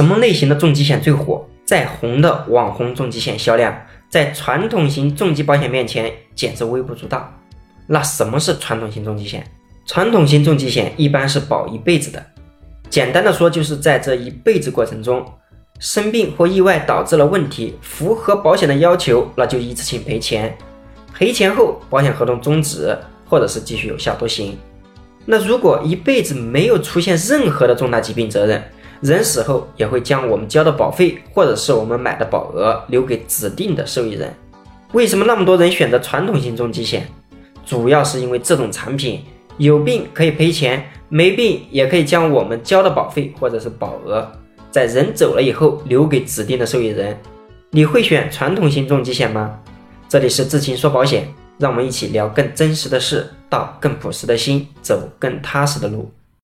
什么类型的重疾险最火？再红的网红重疾险销量，在传统型重疾保险面前简直微不足道。那什么是传统型重疾险？传统型重疾险一般是保一辈子的，简单的说，就是在这一辈子过程中，生病或意外导致了问题，符合保险的要求，那就一次性赔钱，赔钱后保险合同终止或者是继续有效都行。那如果一辈子没有出现任何的重大疾病责任，人死后也会将我们交的保费或者是我们买的保额留给指定的受益人。为什么那么多人选择传统型重疾险？主要是因为这种产品有病可以赔钱，没病也可以将我们交的保费或者是保额在人走了以后留给指定的受益人。你会选传统型重疾险吗？这里是智勤说保险，让我们一起聊更真实的事，道更朴实的心，走更踏实的路。